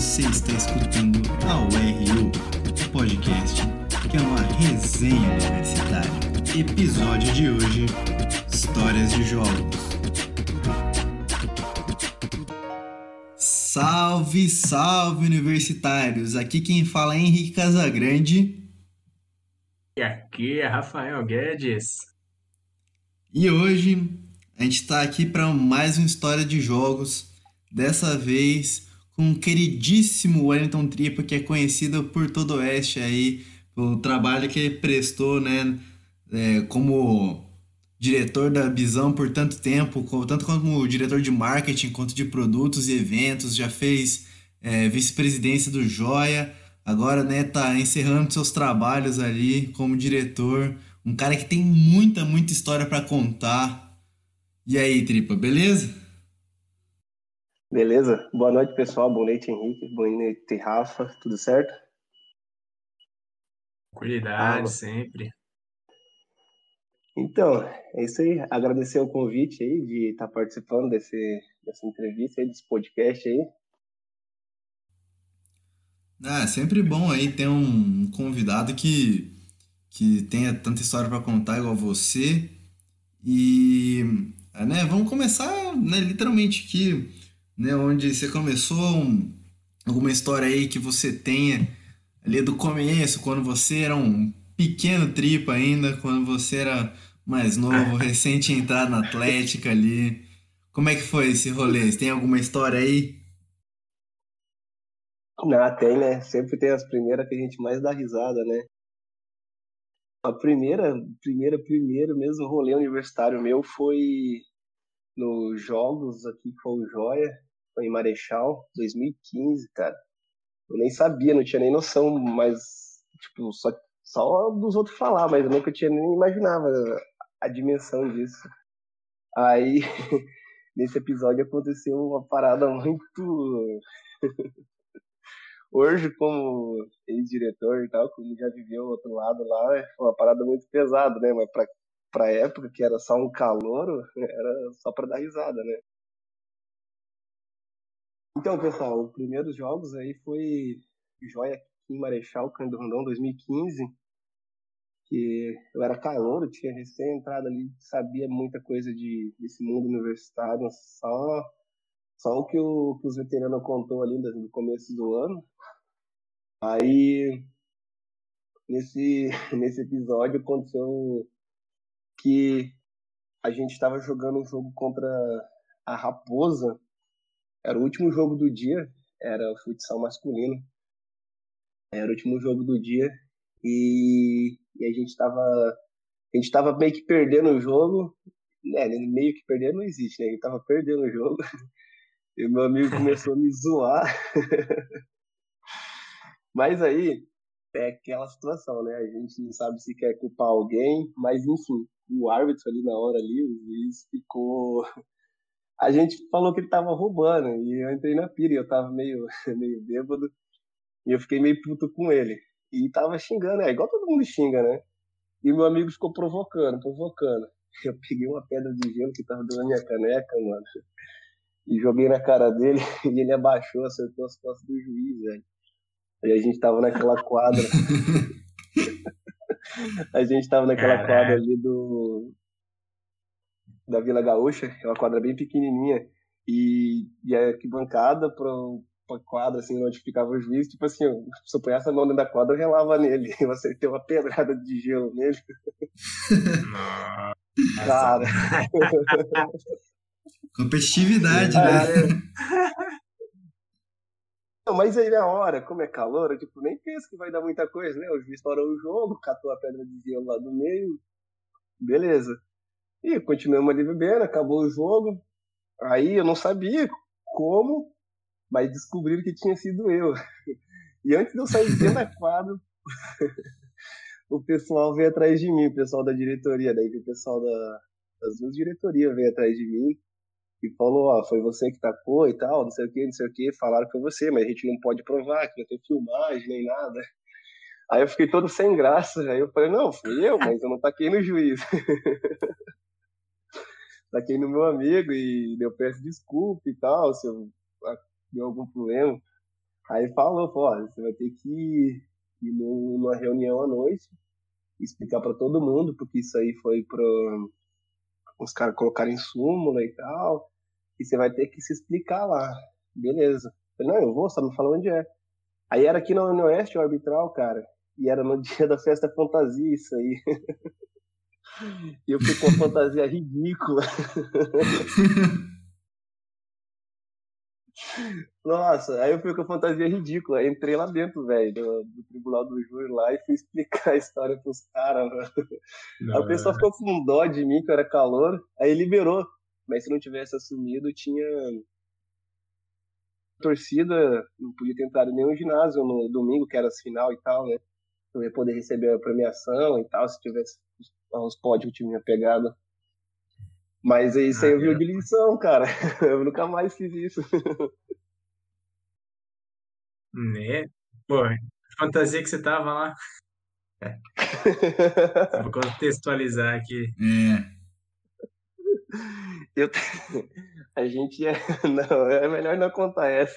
Você está escutando a URU, o podcast que é uma resenha universitária. Episódio de hoje: Histórias de Jogos. Salve, salve universitários! Aqui quem fala é Henrique Casagrande. E aqui é Rafael Guedes. E hoje a gente está aqui para mais uma história de jogos. Dessa vez o queridíssimo Wellington Tripa, que é conhecido por todo o Oeste aí, pelo trabalho que ele prestou, né, é, como diretor da Visão por tanto tempo, tanto como diretor de marketing, quanto de produtos e eventos, já fez é, vice-presidência do Joia, agora, né, tá encerrando seus trabalhos ali como diretor, um cara que tem muita, muita história para contar. E aí, Tripa, beleza? Beleza? Boa noite, pessoal. Boa noite, Henrique. Boa noite, Rafa. Tudo certo? Tranquilidade, ah, sempre. Então, é isso aí. Agradecer o convite aí de estar participando desse, dessa entrevista aí, desse podcast aí. Ah, é sempre bom aí ter um convidado que, que tenha tanta história para contar igual você. E, né, vamos começar, né, literalmente aqui né, onde você começou, um, alguma história aí que você tenha ali do começo, quando você era um pequeno tripa ainda, quando você era mais novo, recente entrado na Atlética ali. Como é que foi esse rolê? Você tem alguma história aí? Não, tem, né? Sempre tem as primeiras que a gente mais dá risada, né? A primeira, primeira, primeiro mesmo rolê universitário meu foi nos jogos aqui com o Joia, foi em Marechal, 2015, cara. Eu nem sabia, não tinha nem noção, mas, tipo, só, só dos outros falar, mas eu nunca tinha nem imaginava a dimensão disso. Aí, nesse episódio aconteceu uma parada muito. Hoje, como ex-diretor e tal, como já viveu o outro lado lá, foi uma parada muito pesada, né? Mas pra, pra época, que era só um calor, era só pra dar risada, né? Então, pessoal, os primeiros jogos aí foi Joia em Marechal, Cândido Rondon, 2015, que eu era calouro, tinha recém entrado ali, sabia muita coisa de, desse mundo universitário, só, só o que, o que os veteranos contou ali no começo do ano. Aí, nesse, nesse episódio, aconteceu que a gente estava jogando um jogo contra a Raposa, era o último jogo do dia, era o futsal masculino. Era o último jogo do dia e, e a gente tava a gente tava meio que perdendo o jogo, né, meio que perdendo não existe, né? A gente tava perdendo o jogo. E meu amigo começou a me zoar. Mas aí é aquela situação, né? A gente não sabe se quer culpar alguém, mas enfim, o árbitro ali na hora ali, o juiz ficou a gente falou que ele tava roubando, e eu entrei na pira, e eu tava meio, meio bêbado, e eu fiquei meio puto com ele. E tava xingando, é igual todo mundo xinga, né? E meu amigo ficou provocando, provocando. Eu peguei uma pedra de gelo que tava dentro da minha caneca, mano, e joguei na cara dele, e ele abaixou, acertou as costas do juiz, velho. E a gente tava naquela quadra. a gente tava naquela quadra ali do, da Vila Gaúcha, é uma quadra bem pequenininha, e, e a arquibancada para a quadra, assim, onde ficava o juiz, tipo assim, se eu ponhasse a mão dentro da quadra, eu relava nele, eu acertei uma pedrada de gelo nele. Cara. Competitividade, né? Não, mas aí na hora, como é calor, eu tipo, nem penso que vai dar muita coisa, né? O juiz parou o jogo, catou a pedra de gelo lá do meio, beleza. E continuamos ali bebendo, acabou o jogo. Aí eu não sabia como, mas descobriram que tinha sido eu. E antes de eu sair dentro da quadra, o pessoal veio atrás de mim, o pessoal da diretoria. Daí o pessoal da, das duas diretorias veio atrás de mim e falou: Ó, foi você que tacou e tal, não sei o que, não sei o que. Falaram que foi você, mas a gente não pode provar, que não tem filmagem nem nada. Aí eu fiquei todo sem graça. Aí eu falei: Não, fui eu, mas eu não taquei no juiz. Taquei no meu amigo e eu peço desculpa e tal, se eu ah, deu algum problema. Aí falou, pô, você vai ter que ir, numa reunião à noite, explicar para todo mundo, porque isso aí foi para os caras colocarem súmula e tal, e você vai ter que se explicar lá. Beleza. Eu falei, não, eu vou, só me fala onde é. Aí era aqui no, no Oeste, o arbitral, cara, e era no dia da festa fantasia isso aí. e eu fui com uma fantasia ridícula. Nossa, aí eu fui com a fantasia ridícula. Entrei lá dentro, velho, do, do, tribunal do júri lá e fui explicar a história pros caras, Aí o pessoal ficou com dó de mim, que eu era calor, aí liberou. Mas se não tivesse assumido, tinha. A torcida não podia ter entrado em nenhum ginásio no domingo, que era a final e tal, né? Eu ia poder receber a premiação e tal, se tivesse os pódios que tinha pegado. Mas isso aí eu vi de lição, cara. Eu nunca mais fiz isso. Né? Pô, fantasia que você tava lá. Vou contextualizar aqui. É. Eu... A gente é. Não, é melhor não contar essa.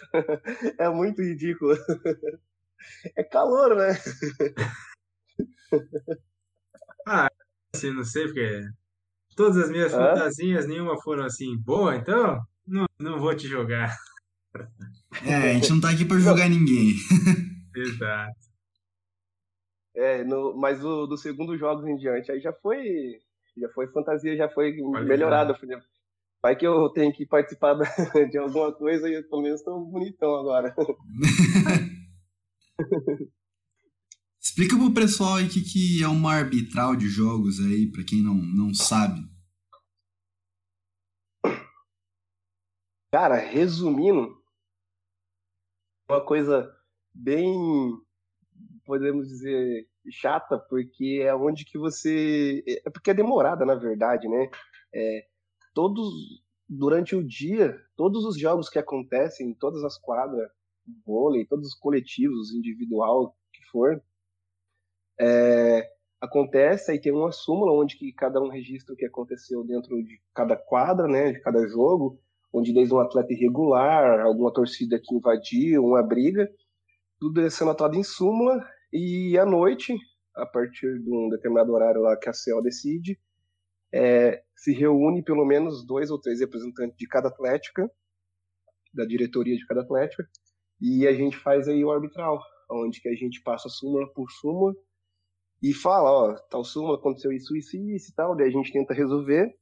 É muito ridículo. É calor, né? Ah, assim, não sei, porque Todas as minhas Hã? fantasias, nenhuma foram assim, boa, então não, não vou te jogar. É, a gente não tá aqui pra jogar ninguém. Exato. É, no, mas o do segundo jogos em diante, aí já foi. Já foi fantasia, já foi melhorada. Vai que eu tenho que participar de alguma coisa e eu pelo menos tô bonitão agora. Explica pro pessoal aí o que, que é uma arbitral de jogos aí, para quem não, não sabe. Cara, resumindo, uma coisa bem, podemos dizer, chata, porque é onde que você. É porque é demorada, na verdade, né? É, todos, durante o dia, todos os jogos que acontecem, em todas as quadras, vôlei, todos os coletivos, individual, que for, é, acontece, aí tem uma súmula onde que cada um registra o que aconteceu dentro de cada quadra, né, de cada jogo, onde desde um atleta irregular, alguma torcida que invadiu, uma briga, tudo é sendo anotado em súmula, e à noite, a partir de um determinado horário lá que a CO decide, é, se reúne pelo menos dois ou três representantes de cada atlética, da diretoria de cada atlética, e a gente faz aí o arbitral, onde que a gente passa súmula por súmula, e fala, ó, tal súmula aconteceu isso, isso e isso e tal, daí a gente tenta resolver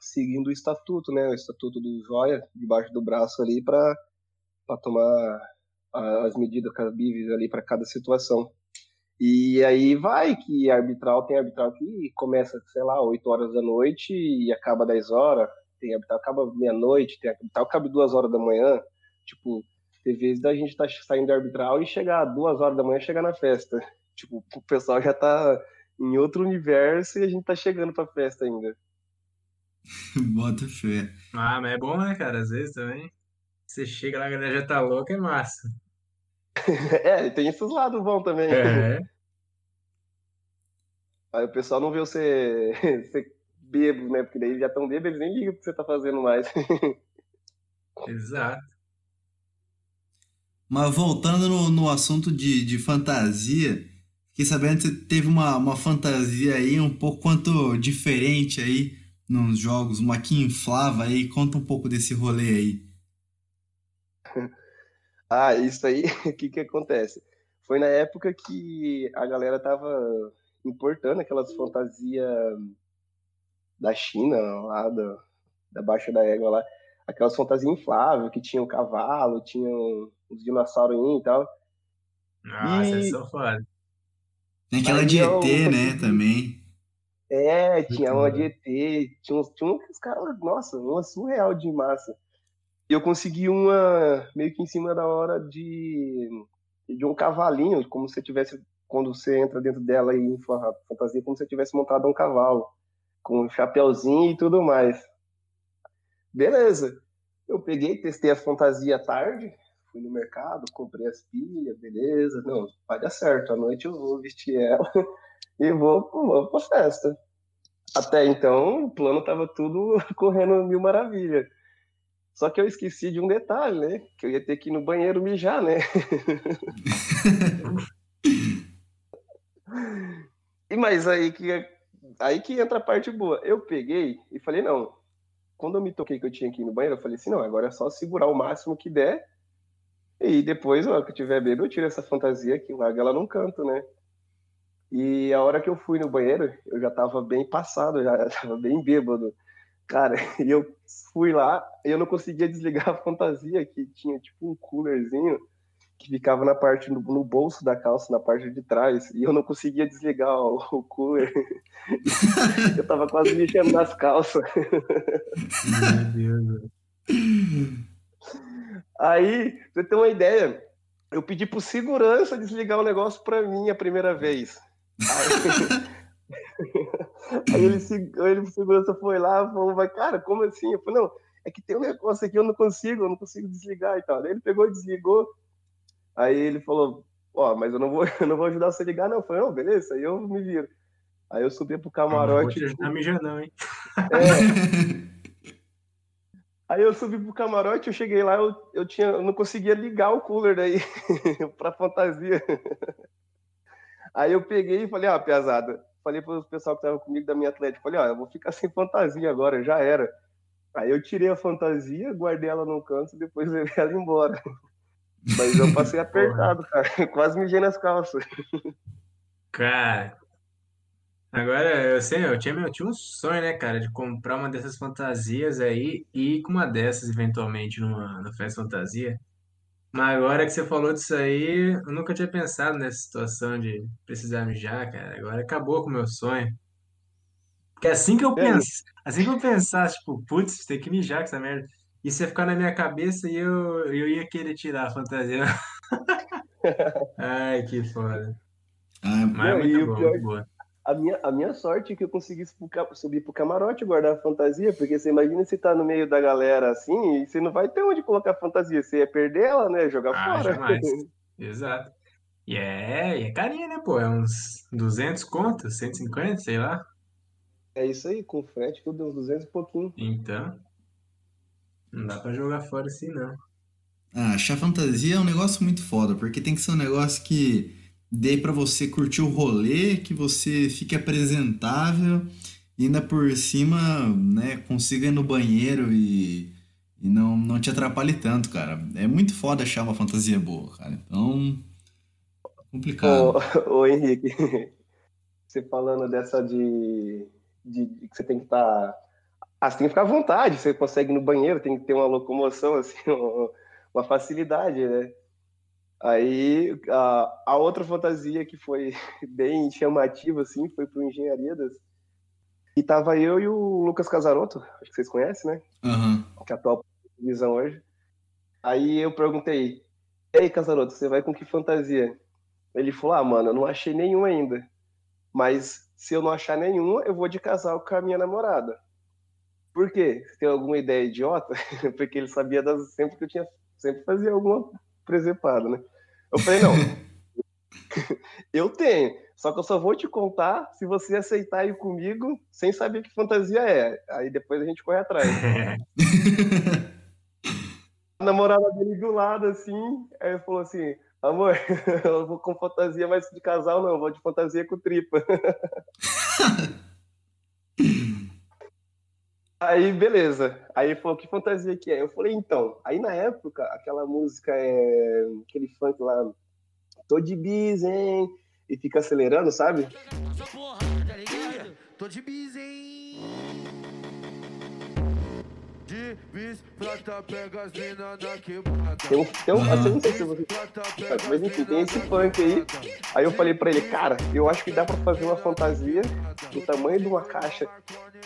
seguindo o estatuto, né, o estatuto do Joia, debaixo do braço ali para tomar as medidas cabíveis ali para cada situação. E aí vai que arbitral tem arbitral que começa, sei lá, 8 horas da noite e acaba 10 horas, tem arbitral que acaba meia-noite, tem arbitral que acaba 2 horas da manhã, tipo, tem vezes da gente tá saindo da arbitral e chegar 2 horas da manhã chegar na festa. Tipo, o pessoal já tá em outro universo e a gente tá chegando pra festa ainda. Bota fé. Ah, mas é bom, né, cara? Às vezes também. Você chega lá, a galera já tá louca, é massa. é, tem esses lados bons também. É. Aí o pessoal não vê você, você bebo, né? Porque daí já estão bêbados, eles nem ligam o que você tá fazendo mais. Exato. Mas voltando no, no assunto de, de fantasia, Fiquei sabendo que você teve uma, uma fantasia aí um pouco quanto diferente aí nos jogos, uma que inflava aí. Conta um pouco desse rolê aí. Ah, isso aí, o que que acontece? Foi na época que a galera tava importando aquelas fantasias da China, lá da, da Baixa da Égua lá, aquelas fantasias infláveis que tinham cavalo, tinham os dinossauros e tal. Ah, e... são foda. Tem aquela de ET, né, também. É, tinha uma de ET, tinha uns, tinha uns caras, nossa, uma surreal de massa. E eu consegui uma meio que em cima da hora de, de um cavalinho, como se tivesse, quando você entra dentro dela e fantasia, como se tivesse montado um cavalo, com um chapeuzinho e tudo mais. Beleza. Eu peguei, testei a fantasia tarde, fui no mercado, comprei as pilhas, beleza. Não, vai dar certo. À noite eu vou vestir ela e vou, vou pra festa. Até então, o plano tava tudo correndo mil maravilha. Só que eu esqueci de um detalhe, né? Que eu ia ter que ir no banheiro mijar, né? e mas aí que aí que entra a parte boa. Eu peguei e falei, não. Quando eu me toquei que eu tinha que ir no banheiro, eu falei assim, não, agora é só segurar o máximo que der. E depois, ó, que eu tiver bebê, eu tiro essa fantasia que larga ela num canto, né? E a hora que eu fui no banheiro, eu já tava bem passado, já tava bem bêbado. Cara, e eu fui lá e eu não conseguia desligar a fantasia que tinha tipo um coolerzinho que ficava na parte no, no bolso da calça, na parte de trás, e eu não conseguia desligar o, o cooler. eu tava quase mexendo nas calças. Meu Deus. Aí, pra você ter uma ideia, eu pedi pro segurança desligar o negócio pra mim a primeira vez. Aí, Aí ele, ele, o segurança foi lá falou, mas cara, como assim? Eu falei, não, é que tem um negócio aqui, eu não consigo, eu não consigo desligar e tal. Aí ele pegou e desligou. Aí ele falou, ó, oh, mas eu não vou, eu não vou ajudar você a ligar, não. Eu falei, não, beleza, aí eu me viro. Aí eu subi pro camarote. Não vou te ajudar a mijar, não, hein? É. Aí eu subi pro camarote, eu cheguei lá, eu, eu, tinha, eu não conseguia ligar o cooler daí pra fantasia. Aí eu peguei e falei, ah, pesada, falei para o pessoal que estava comigo da minha atlética, falei, ó, eu vou ficar sem fantasia agora, já era. Aí eu tirei a fantasia, guardei ela no canto e depois levei ela embora. Mas eu passei apertado, cara. Quase mijei nas calças. Cara, agora eu sei, eu tinha, eu tinha um sonho, né, cara, de comprar uma dessas fantasias aí e ir com uma dessas eventualmente numa, numa festa fantasia. Mas agora que você falou disso aí, eu nunca tinha pensado nessa situação de precisar mijar, cara. Agora acabou com o meu sonho. Porque assim que eu É, penso, assim que eu pensasse, tipo, putz, tem que mijar com essa merda. Isso ia ficar na minha cabeça e eu, eu ia querer tirar a fantasia. Ai, que foda. Ah, Mas é Não, e muito o bom, pior, muito boa. A minha, a minha sorte é que eu consegui subir pro camarote e guardar a fantasia, porque você imagina se tá no meio da galera assim, e você não vai ter onde colocar a fantasia, você ia perder ela, né? Jogar Ah, fora. jamais. Exato. E é, e é carinha, né, pô? É uns 200 contas, 150, sei lá. É isso aí, com frete, tudo uns 200 e pouquinho. Então, não dá pra jogar fora assim, não. Ah, achar fantasia é um negócio muito foda, porque tem que ser um negócio que dê pra você curtir o rolê, que você fique apresentável ainda por cima, né, consiga ir no banheiro e, e não, não te atrapalhe tanto, cara. É muito foda achar uma fantasia boa, cara. Então, Ô, complicado. ô Henrique, você falando dessa de, de, de que você tem que estar. Ah, você tem que ficar à vontade, você consegue ir no banheiro, tem que ter uma locomoção, assim, uma facilidade, né? Aí a, a outra fantasia que foi bem chamativa, assim, foi pro Engenharia das. E tava eu e o Lucas Casarotto, acho que vocês conhecem, né? Aham. Que é atual visão hoje. Aí eu perguntei, e aí, Casarotto, você vai com que fantasia? Ele falou, ah, mano, eu não achei nenhuma ainda. Mas se eu não achar nenhuma, eu vou de casal com a minha namorada. Por quê? Você tem alguma ideia idiota? Porque ele sabia das sempre que eu tinha, sempre fazia alguma presepada, né? Eu falei, não, eu tenho, só que eu só vou te contar se você aceitar ir comigo sem saber que fantasia é. Aí depois a gente corre atrás. A namorada dele do lado, assim, aí ele falou assim, amor, eu vou com fantasia, mas de casal não, eu vou de fantasia com tripa. Aí, beleza. Aí ele falou, que fantasia que é? Eu falei, então. Aí na época, aquela música é. aquele funk lá, tô de bis, hein? E fica acelerando, sabe? Porra, tá? Tô de bis, hein? De bis, plata, pega as mina na quebrada. Tem um, tem um, assim, não sei se você mas enfim, tem esse funk aí. Aí eu falei pra ele, cara, eu acho que dá pra fazer uma fantasia do tamanho de uma caixa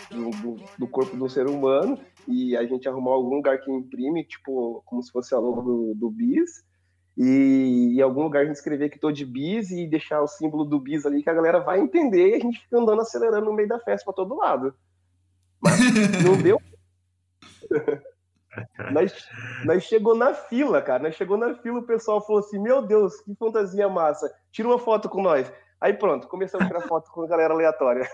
do, do, do corpo um ser humano e a gente arrumar algum lugar que imprime, tipo, como se fosse a logo do, do bis. E em algum lugar a gente escrever que tô de bis e deixar o símbolo do bis ali que a galera vai entender e a gente fica andando acelerando no meio da festa pra todo lado. Mas não deu nós, nós chegou na fila, cara. Nós chegou na fila, o pessoal falou assim: Meu Deus, que fantasia massa. Tira uma foto com nós. Aí pronto, começamos a tirar foto com a galera aleatória.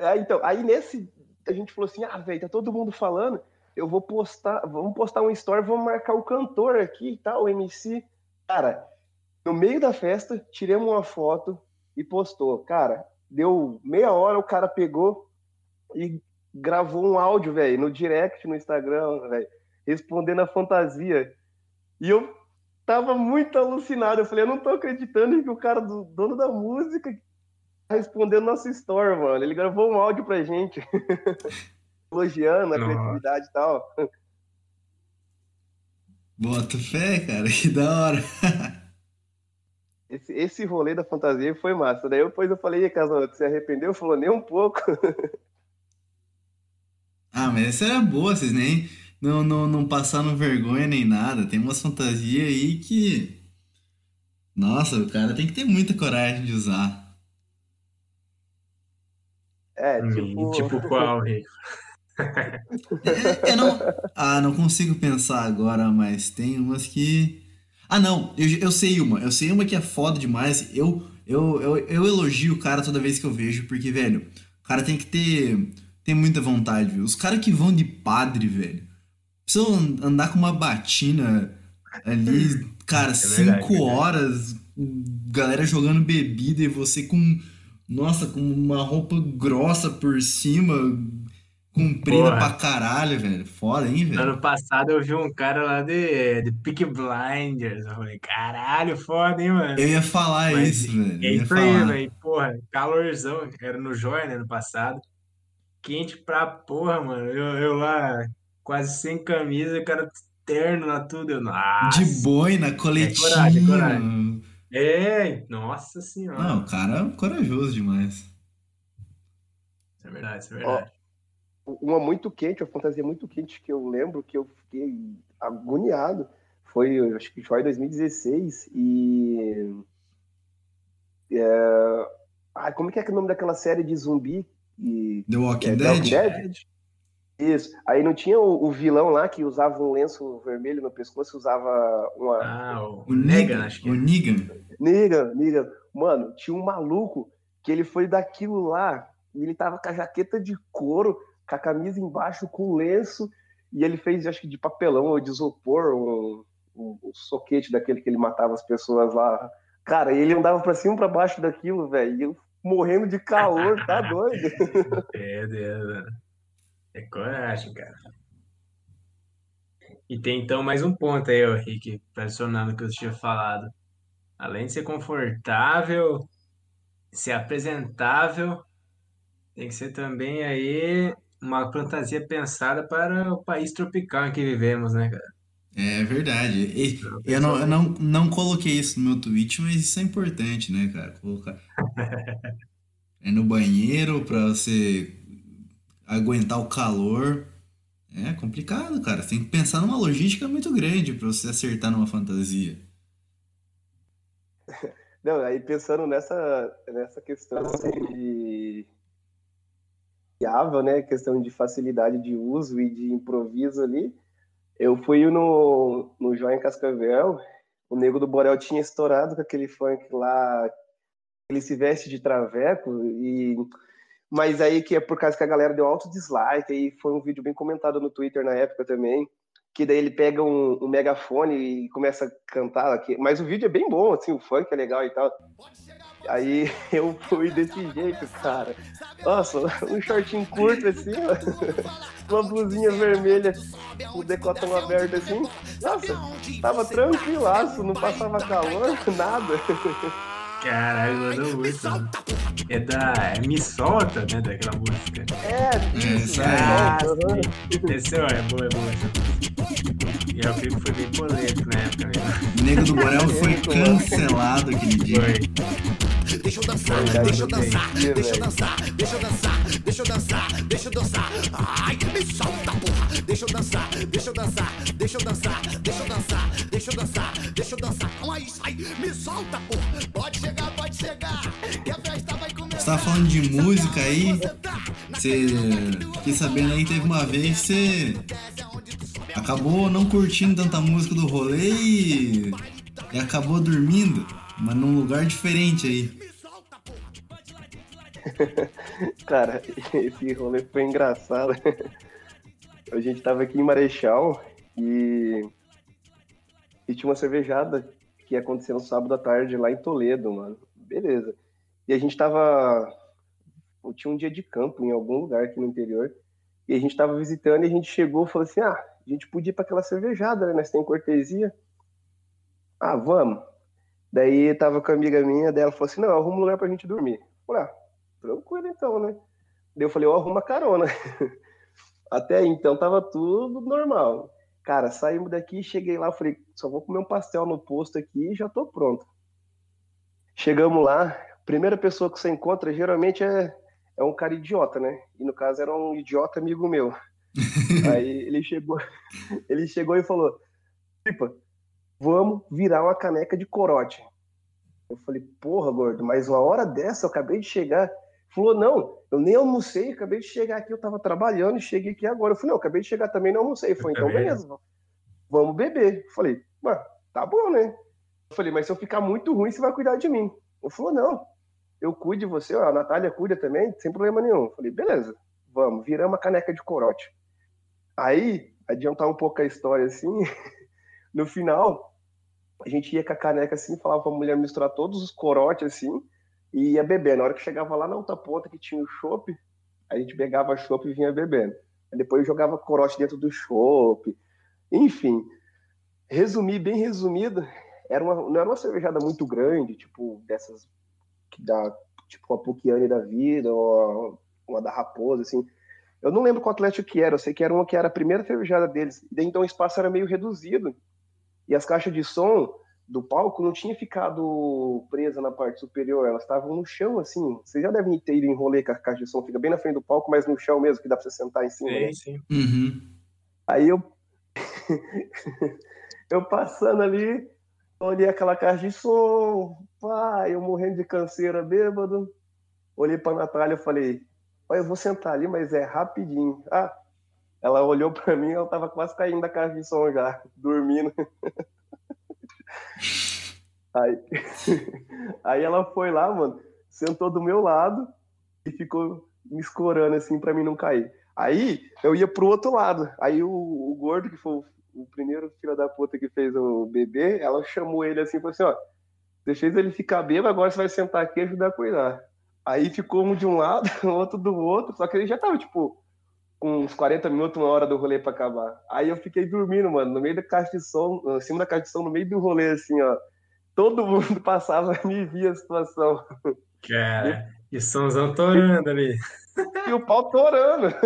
aí, então, aí nesse, a gente falou assim: Ah, velho, tá todo mundo falando. eu vou postar, vamos postar um story, vamos marcar o cantor aqui e tal, o MC. Cara, no meio da festa, tiramos uma foto e postou. Cara, deu meia hora, o cara pegou e gravou um áudio, velho, no direct no Instagram, velho, respondendo a fantasia. E eu tava muito alucinado. Eu falei, eu não tô acreditando que o cara do dono da música tá respondendo nossa story, mano. Ele gravou um áudio pra gente. Elogiando a Nossa. criatividade e tal. Bota fé, cara, que da hora. Esse, esse rolê da fantasia foi massa. Daí depois eu falei, e Casal, você se arrependeu? Falou, nem um pouco. Ah, mas essa era boa, vocês nem não, não, não passaram vergonha nem nada. Tem umas fantasias aí que. Nossa, o cara tem que ter muita coragem de usar. É, Hum, tipo. Tipo qual, Rico? É, eu não. Ah, não consigo pensar agora, mas tem umas que. Ah, não, eu, eu sei uma. Eu sei uma que é foda demais. Eu, eu, eu, eu elogio o cara toda vez que eu vejo, porque, velho, o cara tem que ter, ter muita vontade, viu? Os caras que vão de padre, velho, precisam andar com uma batina ali, cara, É verdade, cinco verdade. horas, galera jogando bebida e você com. Nossa, com uma roupa grossa por cima, comprida Porra. pra caralho, velho. Foda, hein, velho? Ano passado eu vi um cara lá de, de Peaky Blinders. Eu falei, caralho, foda, hein, mano? Eu ia falar Mas isso, velho. É isso aí, velho. Porra, calorzão. Era no Joia, né, no passado. Quente pra porra, mano. Eu, eu lá, quase sem camisa, o cara terno lá, tudo. Eu, nossa. De boina, coletinho. coragem, coragem. É, nossa senhora. Não, o cara é corajoso demais. Isso é verdade, isso é verdade. Uma muito quente, uma fantasia muito quente que eu lembro que eu fiquei agoniado. Foi, eu acho que foi em 2016 e. É... Ai, como é que é o nome daquela série de zumbi? E, The Walking é, The Dead? Walking Dead? Isso. Aí não tinha o, o vilão lá que usava um lenço vermelho no pescoço, usava uma. Ah, o, O Negan, acho que o é. Negan. Negan, Negan. Mano, tinha um maluco que ele foi daquilo lá e ele tava com a jaqueta de couro, com a camisa embaixo, com lenço, e ele fez, acho que de papelão ou de isopor, um, um, um soquete daquele que ele matava as pessoas lá. Cara, e ele andava pra cima e pra baixo daquilo, velho, e eu morrendo de calor, tá doido? É, Deus, mano. É coragem, cara. E tem então mais um ponto aí, ô Rick, adicionar no que eu tinha falado. Além de ser confortável, ser apresentável, tem que ser também aí uma fantasia pensada para o país tropical em que vivemos, né, cara? É verdade. E- eu não, eu não, não coloquei isso no meu tweet, mas isso é importante, né, cara? Colocar. É no banheiro pra você aguentar o calor. É complicado, cara. Tem que pensar numa logística muito grande pra você acertar numa fantasia. Não, aí pensando nessa, nessa questão assim, de viável, né? Questão de facilidade de uso e de improviso ali. Eu fui no, no Joia em Cascavel, o Nego do Borel tinha estourado com aquele funk lá, ele se veste de traveco, e mas aí que é por causa que a galera deu alto dislike, aí foi um vídeo bem comentado no Twitter na época também, que daí ele pega um, um megafone e começa a cantar aqui. Mas o vídeo é bem bom, assim, o funk é legal e tal. Aí eu fui desse jeito, cara. Nossa, um shortinho curto assim, uma blusinha vermelha, o decotão aberto assim. Nossa, tava tranquilaço, não passava calor, nada. Caralho, mandou muito. mano. É da. É Me Solta, né? Daquela música. É, isso. Ah, sim. Esse ó, é boa, é boa. E o clipe foi bem polêmico na época mesmo. O Nego do Borel foi cancelado aquele dia. Foi. Deixa eu dançar, deixa eu dançar, deixa eu dançar, deixa eu dançar, deixa eu dançar, deixa eu dançar. Ai, me solta, porra. Deixa eu dançar, deixa eu dançar, deixa eu dançar, deixa eu dançar, deixa eu dançar, deixa eu dançar. Então aí, sai, me solta, porra. Pode tava falando de música aí, você fiquei sabendo aí teve uma vez você acabou não curtindo tanta música do rolê e, e acabou dormindo, mas num lugar diferente aí. Cara, esse rolê foi engraçado. a gente tava aqui em Marechal e, e tinha uma cervejada que ia acontecer no sábado à tarde lá em Toledo, mano. Beleza. E a gente tava. Tinha um dia de campo em algum lugar aqui no interior. E a gente tava visitando e a gente chegou e falou assim: ah, a gente podia ir pra aquela cervejada, né? Nós tem cortesia. Ah, vamos. Daí tava com a amiga minha, dela falou assim: não, arruma um lugar pra gente dormir. Falei, ah, tranquilo então, né? Daí eu falei, eu arrumo a carona. Até então tava tudo normal. Cara, saímos daqui, cheguei lá, falei, só vou comer um pastel no posto aqui e já tô pronto. Chegamos lá, primeira pessoa que você encontra geralmente é, é um cara idiota, né? E no caso era um idiota amigo meu. Aí ele chegou, ele chegou e falou: Pipa, vamos virar uma caneca de corote. Eu falei, porra, gordo, mas uma hora dessa eu acabei de chegar. Falou, não, eu nem almocei, acabei de chegar aqui, eu tava trabalhando e cheguei aqui agora. Eu falei, não, eu acabei de chegar também, não almocei. Foi, então beleza, vamos beber. Eu falei, mano, tá bom, né? Eu falei, mas se eu ficar muito ruim, você vai cuidar de mim. Ele falou, não, eu cuido de você, a Natália cuida também, sem problema nenhum. Falei, beleza, vamos, viramos uma caneca de corote. Aí, adiantar um pouco a história assim, no final, a gente ia com a caneca assim, falava pra mulher misturar todos os corotes assim, e ia bebendo. Na hora que chegava lá na outra ponta que tinha o chopp, a gente pegava chopp e vinha bebendo. Aí depois jogava corote dentro do chopp. Enfim, resumir, bem resumido, era uma, não era uma cervejada muito grande, tipo dessas que dá, tipo uma Pukiane da vida, ou uma da Raposa, assim. Eu não lembro qual Atlético que era, eu sei que era uma que era a primeira cervejada deles. E daí, então o espaço era meio reduzido. E as caixas de som do palco não tinha ficado presa na parte superior, elas estavam no chão, assim. Vocês já devem ter ido em rolê com a caixa de som, fica bem na frente do palco, mas no chão mesmo, que dá pra você sentar em cima. Sim, né? sim. Uhum. Aí eu. eu passando ali, olhei aquela caixa de som, pá, eu morrendo de canseira, bêbado. Olhei pra Natália e falei: Olha, eu vou sentar ali, mas é rapidinho. Ah, ela olhou pra mim, ela tava quase caindo da caixa de som já, dormindo. Aí, aí ela foi lá, mano, sentou do meu lado e ficou me escorando assim pra mim não cair. Aí eu ia pro outro lado. Aí o, o gordo, que foi o, primeiro filho da puta que fez o bebê, ela chamou ele assim e falou assim: ó, você fez ele ficar bêbado, agora você vai sentar aqui e ajudar a cuidar. Aí ficou um de um lado, o outro do outro, só que ele já tava, tipo, com uns 40 minutos, uma hora do rolê pra acabar. Aí eu fiquei dormindo, mano, no meio da caixa de som, em cima da caixa de som, no meio do rolê, assim, ó. Todo mundo passava e me via a situação. Cara, e somzão torando ali. E o pau torando.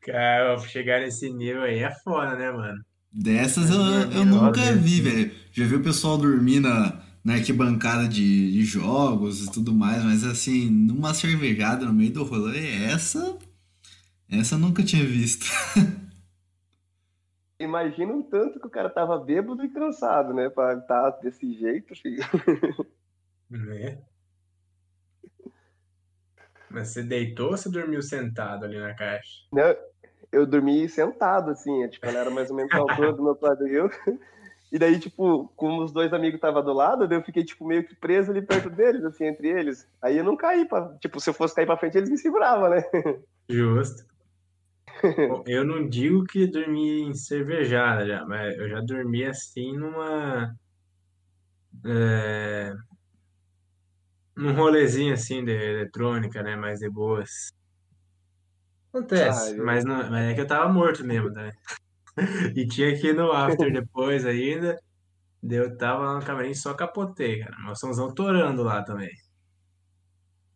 Cara, chegar nesse nível aí é foda, né, mano? Dessas eu, eu nunca vi, velho. Já vi o pessoal dormir na, na arquibancada de, de jogos e tudo mais, mas assim, numa cervejada no meio do rolê, essa. Essa eu nunca tinha visto. Imagina o tanto que o cara tava bêbado e cansado, né? Pra estar desse jeito, filho. Né? Mas você deitou ou você dormiu sentado ali na caixa? Não, eu dormi sentado, assim, tipo, ela era mais ou menos a altura do meu quadril. E daí, tipo, como os dois amigos estavam do lado, eu fiquei, tipo, meio que preso ali perto deles, assim, entre eles. Aí eu não caí, pra... tipo, se eu fosse cair pra frente, eles me seguravam, né? Justo. Bom, eu não digo que dormi em cervejada já, mas eu já dormi assim numa. É, num rolezinho assim de eletrônica, né? Mais de boas. Acontece, Ah, eu- mas, não, mas é que eu tava morto mesmo, né? E tinha que ir no after depois ainda. Eu tava lá no camarim só capotei, cara. Mas somzão torando lá também.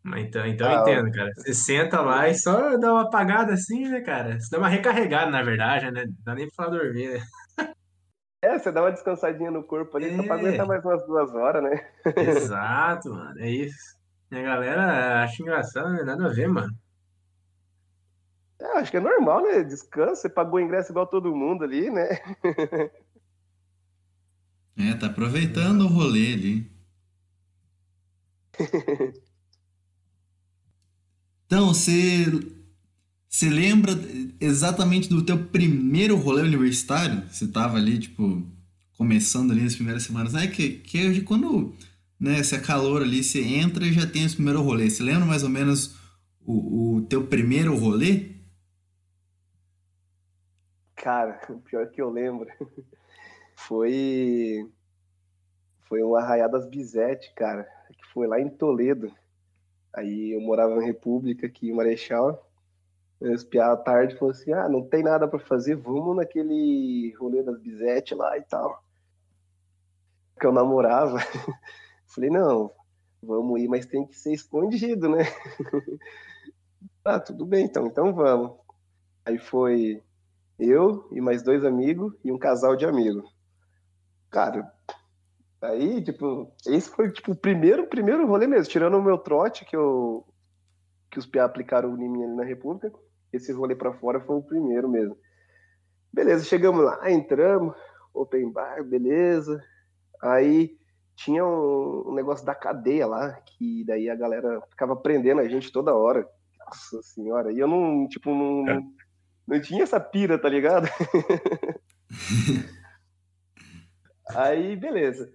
Mas então, então eu Ah, entendo, cara. Você senta lá e só dá uma apagada assim, né, cara? Você dá uma recarregada, na verdade, né? Não dá nem pra falar dormir, né? É, você dá uma descansadinha no corpo ali, só pra É. aguentar mais umas duas horas, né? Exato, mano. É isso. E a galera acha engraçado, né? Nada a ver, mano. É, acho que é normal, né? Descansa, você pagou o ingresso igual todo mundo ali, né? É, tá aproveitando o rolê ali. Então, você você lembra exatamente do teu primeiro rolê universitário? Você tava ali, tipo, começando ali nas primeiras semanas. É que, que é quando, né, você é calor ali, você entra e já tem esse primeiro rolê. Você lembra mais ou menos o, o teu primeiro rolê? Cara, o pior que eu lembro foi foi o Arraiá das Bizete, cara, que foi lá em Toledo. Aí eu morava em República, aqui em Marechal. Eu espiava à tarde falou assim: ah, não tem nada para fazer, vamos naquele rolê das Bizete lá e tal. Que eu namorava. Falei: não, vamos ir, mas tem que ser escondido, né? ah, tudo bem então, então vamos. Aí foi eu e mais dois amigos e um casal de amigos. Cara, aí, tipo, esse foi tipo o primeiro, primeiro rolê mesmo, tirando o meu trote que eu que os PA aplicaram em mim ali na República, esse rolê para fora foi o primeiro mesmo. Beleza, chegamos lá, entramos, open bar, beleza. Aí tinha um, um negócio da cadeia lá, que daí a galera ficava prendendo a gente toda hora. Nossa senhora, e eu não, tipo, não, é. não tinha essa pira, tá ligado? Aí, beleza.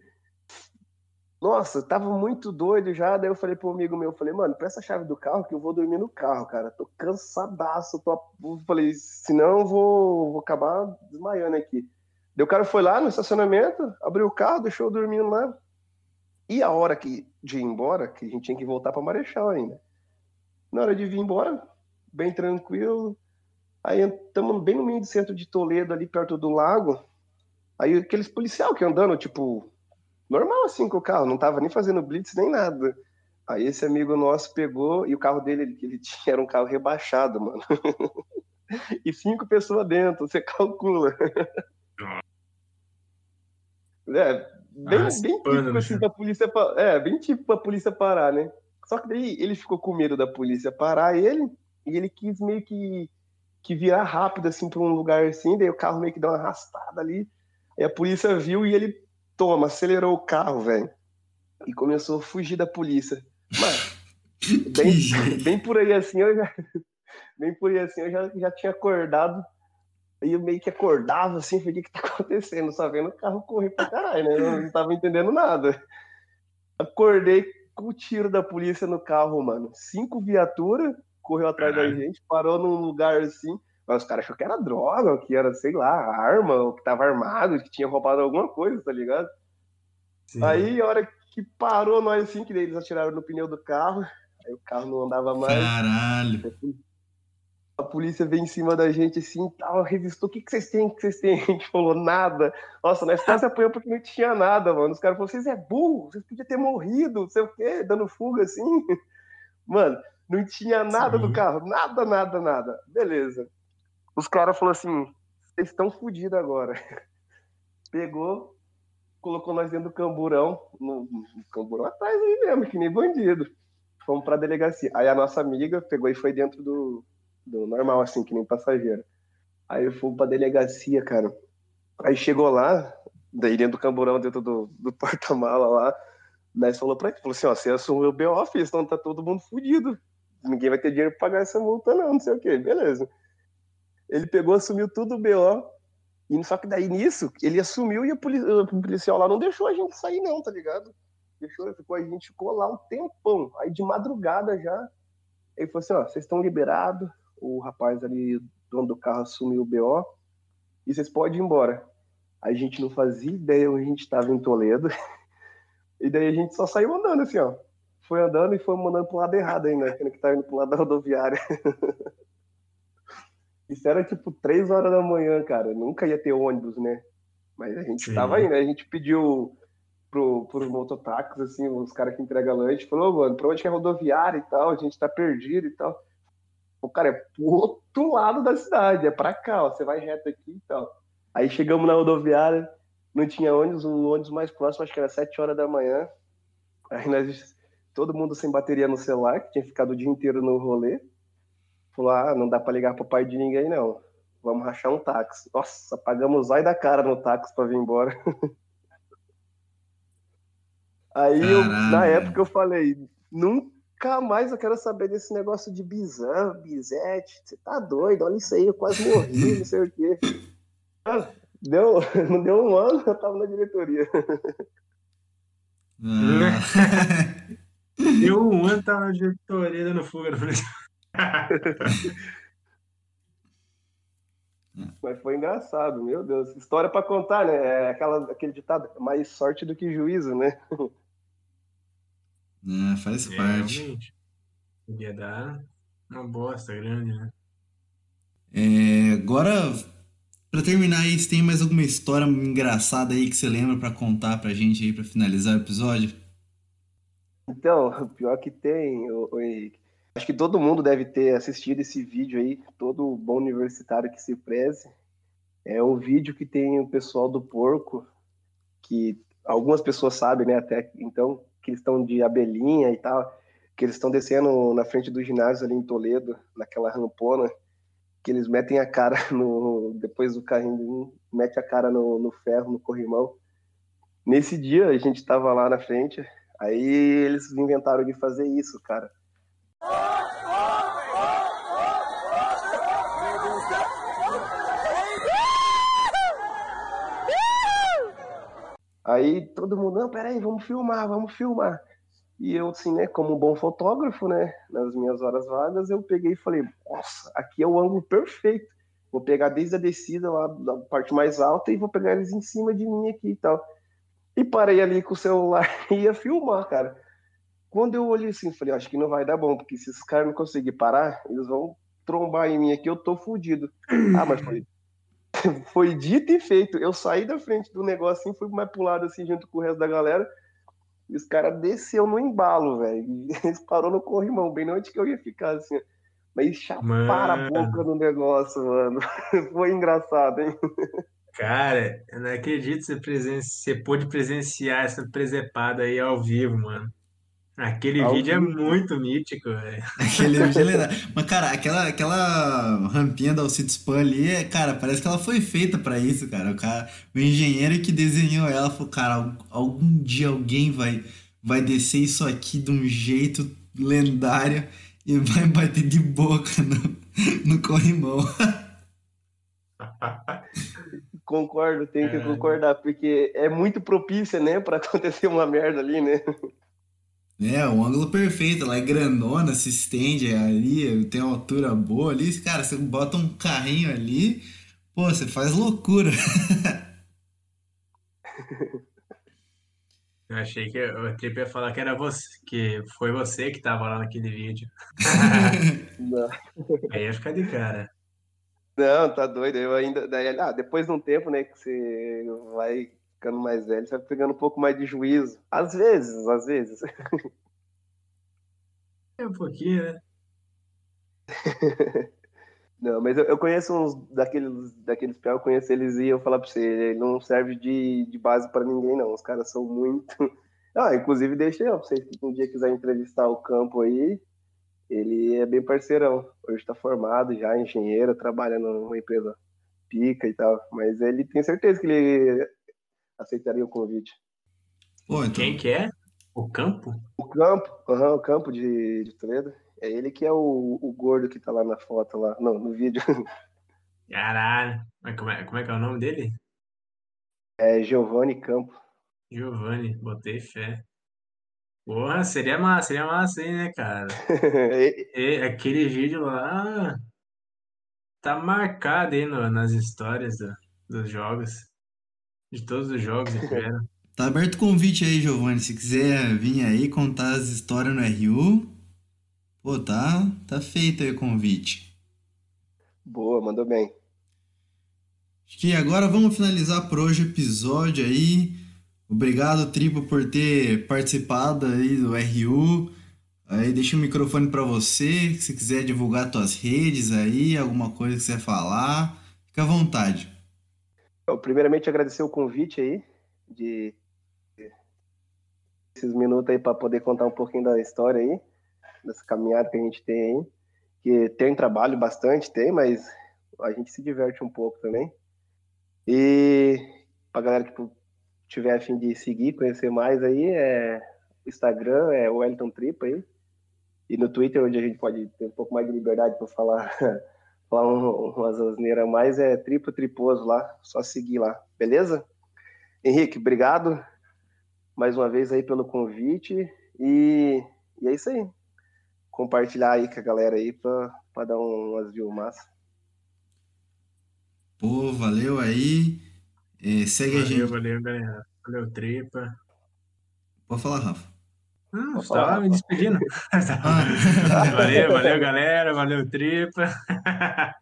Nossa, tava muito doido já, daí eu falei pro amigo meu, falei, mano, presta a chave do carro que eu vou dormir no carro, cara. Tô cansadaço, tô... falei, senão eu vou, vou acabar desmaiando aqui. Daí o cara foi lá no estacionamento, abriu o carro, deixou eu dormindo lá. E a hora que, de ir embora, que a gente tinha que voltar para Marechal ainda. Na hora de vir embora, bem tranquilo. Aí estamos bem no meio do centro de Toledo, ali perto do lago. Aí aqueles policial que andando, tipo, normal assim com o carro, não tava nem fazendo blitz nem nada. Aí esse amigo nosso pegou e o carro dele, que ele tinha, era um carro rebaixado, mano. e cinco pessoas dentro, você calcula. é, bem, ah, bem típico assim pra polícia, é, bem típico pra polícia parar, né? Só que daí ele ficou com medo da polícia parar ele e ele quis meio que, que virar rápido assim para um lugar assim, daí o carro meio que deu uma arrastada ali. E a polícia viu e ele, toma, acelerou o carro, velho. E começou a fugir da polícia. Mano, bem, bem por aí assim, eu já. Bem por aí assim, eu já, já tinha acordado. E eu meio que acordava assim, falei, o que, que tá acontecendo? Só vendo o carro correr pra caralho, né? Eu não tava entendendo nada. Acordei com o tiro da polícia no carro, mano. Cinco viaturas correu atrás da gente, parou num lugar assim. Mas os caras achou que era droga, que era, sei lá, arma, ou que tava armado, que tinha roubado alguma coisa, tá ligado? Sim. Aí, a hora que parou nós assim, que eles atiraram no pneu do carro, aí o carro não andava mais. Caralho! A polícia veio em cima da gente assim, tal, revistou, o que, que vocês têm, o que vocês têm? A gente falou, nada. Nossa, nós quase apanhamos porque não tinha nada, mano. Os caras falaram, vocês é burro, vocês podiam ter morrido, não sei o quê, dando fuga assim. Mano, não tinha nada Sim. no carro, nada, nada, nada. Beleza. Os caras falaram assim: vocês estão fodidos agora. Pegou, colocou nós dentro do camburão, no, no camburão atrás aí mesmo, que nem bandido. Fomos pra delegacia. Aí a nossa amiga pegou e foi dentro do, do normal, assim, que nem passageiro. Aí fomos pra delegacia, cara. Aí chegou lá, daí dentro do camburão, dentro do, do porta-mala lá, nós falou pra ele, falou assim, ó, você assumiu o BO, filho, senão tá todo mundo fudido. Ninguém vai ter dinheiro pra pagar essa multa, não, não sei o quê. Beleza. Ele pegou, assumiu tudo o BO. E só que daí nisso, ele assumiu e o policial lá não deixou a gente sair, não, tá ligado? Deixou, ficou, a gente ficou lá um tempão. Aí de madrugada já, ele falou assim: ó, vocês estão liberados. O rapaz ali, dono do carro, assumiu o BO. E vocês podem ir embora. A gente não fazia ideia onde a gente estava em Toledo. E daí a gente só saiu andando assim, ó. Foi andando e foi mandando pro lado errado ainda, né? que tava indo pro lado da rodoviária. Isso era tipo três horas da manhã, cara. Nunca ia ter ônibus, né? Mas a gente Sim. tava indo? A gente pediu pro, pros mototáxis, assim, os caras que entregam lanche, falou, mano, pra onde que é rodoviária e tal? A gente tá perdido e tal. O cara é pro outro lado da cidade, é pra cá, ó. Você vai reto aqui e tal. Aí chegamos na rodoviária, não tinha ônibus, o ônibus mais próximo acho que era sete horas da manhã. Aí nós, todo mundo sem bateria no celular, que tinha ficado o dia inteiro no rolê. Falou, ah, não dá para ligar pro pai de ninguém, não. Vamos rachar um táxi. Nossa, pagamos ai da cara no táxi para vir embora. Aí, eu, na época, eu falei, nunca mais eu quero saber desse negócio de Bizan, Bizete. Você tá doido? Olha isso aí, eu quase morri, não sei o quê. Deu, não deu um ano, eu tava na diretoria. Ah. deu um ano, tava na diretoria dando fuga no Mas foi engraçado, meu Deus. História pra contar, né? É aquela, aquele ditado, mais sorte do que juízo, né? É, faz É, parte. realmente. Ia dar uma bosta grande, né? É, agora, pra terminar aí, você tem mais alguma história engraçada aí que você lembra pra contar pra gente aí pra finalizar o episódio? Então, o pior que tem, ô, ô Henrique. Acho que todo mundo deve ter assistido esse vídeo aí, todo bom universitário que se preze. É um vídeo que tem o pessoal do porco, que algumas pessoas sabem, né, até então, que eles estão de abelhinha e tal, que eles estão descendo na frente do ginásio ali em Toledo, naquela rampona, que eles metem a cara no. Depois do carrinho, mete a cara no, no ferro, no corrimão. Nesse dia a gente tava lá na frente, aí eles inventaram de fazer isso, cara. Aí todo mundo, não, peraí, vamos filmar, vamos filmar. E eu, assim, né, como um bom fotógrafo, né, nas minhas horas vagas, eu peguei e falei, nossa, aqui é o ângulo perfeito. Vou pegar desde a descida lá da parte mais alta e vou pegar eles em cima de mim aqui e tal. E parei ali com o celular e ia filmar, cara. Quando eu olhei assim, falei, acho que não vai dar bom, porque se esses caras não conseguirem parar, eles vão trombar em mim aqui, eu tô fudido. Ah, mas foi, foi dito e feito. Eu saí da frente do negócio assim, fui mais pro lado assim, junto com o resto da galera. E os caras desceu no embalo, velho. Eles parou no corrimão, bem onde que eu ia ficar, assim. Mas chaparam a Mano. boca no negócio, mano. Foi engraçado, hein? Cara, eu não acredito que você, presen... você pôde presenciar essa presepada aí ao vivo, mano. Aquele Ao vídeo é muito mítico, velho. Aquele vídeo é lendário. Mas, cara, aquela, aquela rampinha da Alcides Pan ali, é, cara, parece que ela foi feita pra isso, cara. O, cara. o engenheiro que desenhou ela falou, cara, al- algum dia alguém vai, vai descer isso aqui de um jeito lendário e vai bater de boca no, no corrimão. Concordo, tenho que Caralho. concordar, porque é muito propícia, né, pra acontecer uma merda ali, né? É, o ângulo perfeito, ela é grandona, se estende ali, tem uma altura boa ali. Cara, você bota um carrinho ali, pô, você faz loucura. Eu achei que o Trip ia falar que era você, que foi você que tava lá naquele vídeo. Não. Aí ia ficar de cara. Não, tá doido. Eu ainda. Daí, ah, depois de um tempo, né, que você vai ficando mais velho, você vai pegando um pouco mais de juízo. Às vezes, às vezes. É um pouquinho, né? Não, mas eu, eu conheço uns daqueles, daqueles pior, eu conheço eles e eu falar pra você, ele não serve de, de base pra ninguém, não. Os caras são muito. Ah, inclusive deixei, ó, pra vocês que um dia quiser entrevistar o campo aí, ele é bem parceirão. Hoje tá formado já, engenheiro, trabalha numa empresa pica e tal. Mas ele tem certeza que ele aceitaria o convite. Pô, então, Quem que é? O campo? O campo, aham, o campo de, de Toledo. É ele que é o, o gordo que tá lá na foto, lá, não, no vídeo. Caralho. Mas como é, como é que é o nome dele? É Giovanni Campo. Giovanni, botei fé. Porra, seria massa, seria massa, hein, né, cara? E aquele vídeo lá tá marcado aí no- nas histórias do- dos jogos. De todos os jogos tá aberto o convite aí, Giovanni. Se quiser vir aí contar as histórias no RU, pô, tá, tá feito aí o convite. Boa, mandou bem. Acho que agora vamos finalizar por hoje o episódio aí. Obrigado, Tripa, por ter participado aí do RU. Aí deixa o microfone para você, se quiser divulgar tuas redes aí, alguma coisa que você falar, fica à vontade. Eu, primeiramente, agradecer o convite aí, de esses minutos aí para poder contar um pouquinho da história aí, dessa caminhada que a gente tem aí. Que tem trabalho bastante, tem, mas a gente se diverte um pouco também. E pra galera que tiver a fim de seguir, conhecer mais aí, é Instagram, é Wellington Tripa aí. E no Twitter, onde a gente pode ter um pouco mais de liberdade para falar falar um- umas asneiras a mais, é Tripa Triposo lá, só seguir lá, beleza? Henrique, obrigado mais uma vez aí pelo convite e, e é isso aí. Compartilhar aí com a galera aí pra, pra dar um, umas views massa. Pô, valeu aí. É, segue a Valeu, gente. valeu, galera. Valeu, tripa. Pode falar, Rafa. Não, Pode você tava falar. me despedindo. Valeu, valeu, galera. Valeu, tripa.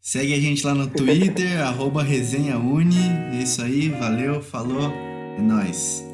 Segue a gente lá no Twitter, arroba resenhauni. É isso aí, valeu, falou, é nóis.